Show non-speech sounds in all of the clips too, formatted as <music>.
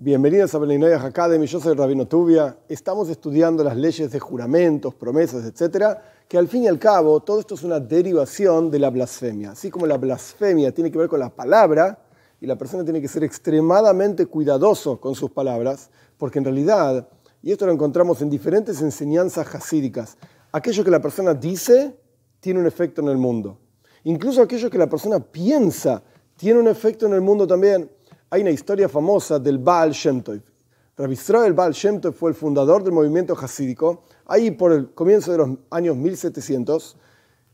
Bienvenidos a Beninoyah Academy, yo soy Rabino Tubia. Estamos estudiando las leyes de juramentos, promesas, etc. Que al fin y al cabo, todo esto es una derivación de la blasfemia. Así como la blasfemia tiene que ver con la palabra, y la persona tiene que ser extremadamente cuidadoso con sus palabras, porque en realidad, y esto lo encontramos en diferentes enseñanzas hasídicas, aquello que la persona dice tiene un efecto en el mundo. Incluso aquello que la persona piensa tiene un efecto en el mundo también. Hay una historia famosa del Baal Shem Tov. Rabbi Israel Baal Shem Tov fue el fundador del movimiento hasídico, ahí por el comienzo de los años 1700,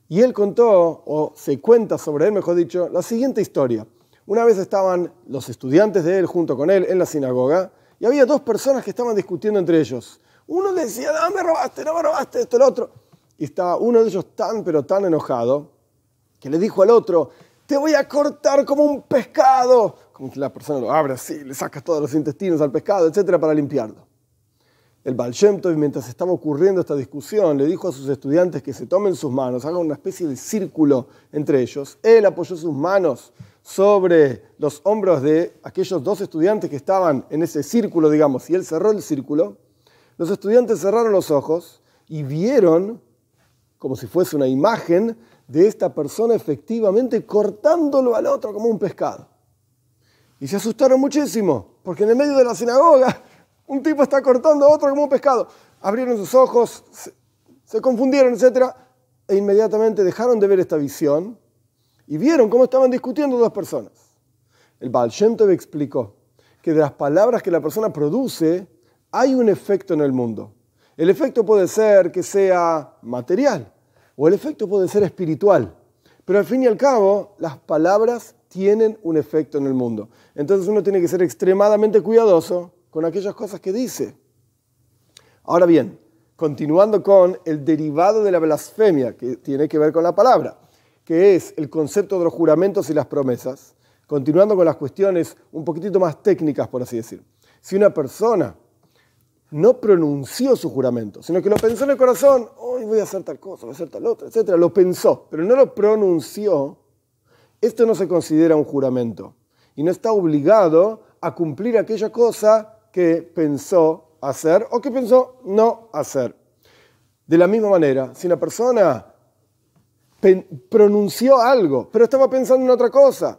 y él contó, o se cuenta sobre él, mejor dicho, la siguiente historia. Una vez estaban los estudiantes de él junto con él en la sinagoga, y había dos personas que estaban discutiendo entre ellos. Uno decía, no me robaste, no me robaste, esto, el otro. Y estaba uno de ellos tan, pero tan enojado, que le dijo al otro, te voy a cortar como un pescado como que la persona lo abre así, le sacas todos los intestinos al pescado, etcétera, para limpiarlo. El Baal mientras estaba ocurriendo esta discusión, le dijo a sus estudiantes que se tomen sus manos, hagan una especie de círculo entre ellos. Él apoyó sus manos sobre los hombros de aquellos dos estudiantes que estaban en ese círculo, digamos, y él cerró el círculo. Los estudiantes cerraron los ojos y vieron, como si fuese una imagen, de esta persona efectivamente cortándolo al otro como un pescado. Y se asustaron muchísimo, porque en el medio de la sinagoga <laughs> un tipo está cortando a otro como un pescado. Abrieron sus ojos, se, confundieron, etc. E inmediatamente dejaron de ver esta visión y vieron cómo estaban discutiendo dos personas. El Baal Shem explicó que de las palabras que la persona produce hay un efecto en el mundo. El efecto puede ser que sea material o el efecto puede ser espiritual. Pero al fin y al cabo, las palabras tienen un efecto en el mundo. Entonces uno tiene que ser extremadamente cuidadoso con aquellas cosas que dice. Ahora bien, continuando con el derivado de la blasfemia, que tiene que ver con la palabra, que es el concepto de los juramentos y las promesas, continuando con las cuestiones un poquitito más técnicas, por así decir. Si una persona no pronunció su juramento, sino que lo pensó en el corazón, hoy voy a hacer tal cosa, voy a hacer tal otra, etc., lo pensó, pero no lo pronunció, esto no se considera un juramento y no está obligado a cumplir aquella cosa que pensó hacer o que pensó no hacer. De la misma manera, si una persona pronunció algo, pero estaba pensando en otra cosa,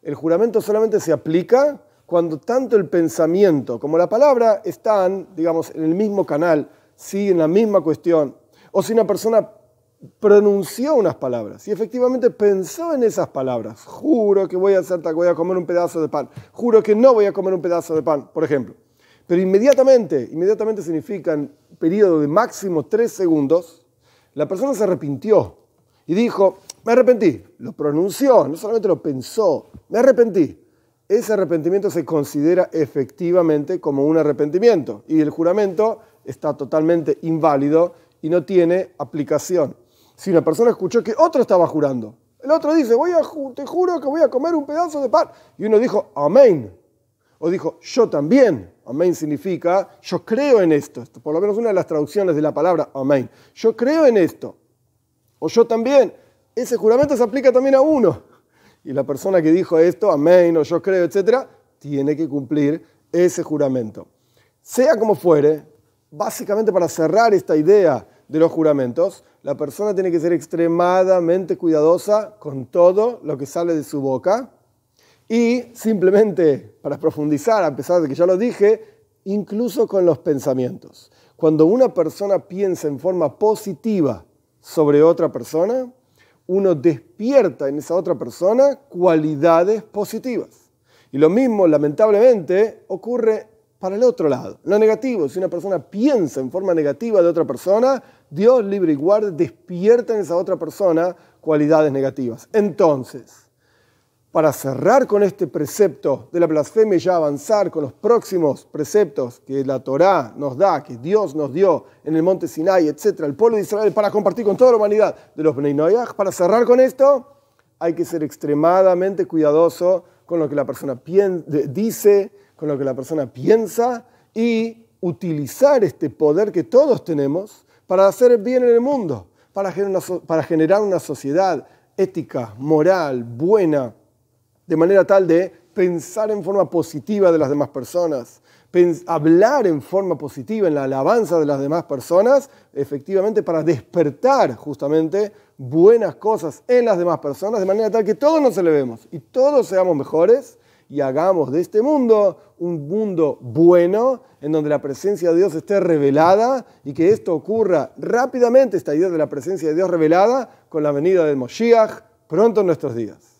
el juramento solamente se aplica cuando tanto el pensamiento como la palabra están, digamos, en el mismo canal, siguen la misma cuestión. O si una persona pronunció unas palabras y efectivamente pensó en esas palabras. Juro que voy a hacer voy a comer un pedazo de pan. Juro que no voy a comer un pedazo de pan, por ejemplo. Pero inmediatamente, inmediatamente significa en periodo de máximo tres segundos, la persona se arrepintió y dijo, me arrepentí. Lo pronunció, no solamente lo pensó, me arrepentí. Ese arrepentimiento se considera efectivamente como un arrepentimiento y el juramento está totalmente inválido y no tiene aplicación si una persona escuchó que otro estaba jurando. El otro dice, voy a, te juro que voy a comer un pedazo de pan. Y uno dijo, amén. O dijo, yo también. Amén significa, yo creo en esto. Por lo menos una de las traducciones de la palabra amén. Yo creo en esto. O yo también. Ese juramento se aplica también a uno. Y la persona que dijo esto, amén, o yo creo, etc., tiene que cumplir ese juramento. Sea como fuere, básicamente para cerrar esta idea de los juramentos, la persona tiene que ser extremadamente cuidadosa con todo lo que sale de su boca y simplemente, para profundizar, a pesar de que ya lo dije, incluso con los pensamientos. Cuando una persona piensa en forma positiva sobre otra persona, uno despierta en esa otra persona cualidades positivas. Y lo mismo, lamentablemente, ocurre para el otro lado. Lo negativo, si una persona piensa en forma negativa de otra persona, Dios libre y guarde despierta en esa otra persona cualidades negativas. Entonces, para cerrar con este precepto de la blasfemia y ya avanzar con los próximos preceptos que la Torá nos da, que Dios nos dio en el monte Sinai, etc., el pueblo de Israel, para compartir con toda la humanidad de los Bnei para cerrar con esto, hay que ser extremadamente cuidadoso con lo que la persona dice, con lo que la persona piensa y utilizar este poder que todos tenemos para hacer bien en el mundo, para generar una sociedad ética, moral, buena, de manera tal de pensar en forma positiva de las demás personas, hablar en forma positiva en la alabanza de las demás personas, efectivamente para despertar justamente buenas cosas en las demás personas, de manera tal que todos nos elevemos y todos seamos mejores y hagamos de este mundo un mundo bueno, en donde la presencia de Dios esté revelada y que esto ocurra rápidamente, esta idea de la presencia de Dios revelada, con la venida del Moshiach pronto en nuestros días.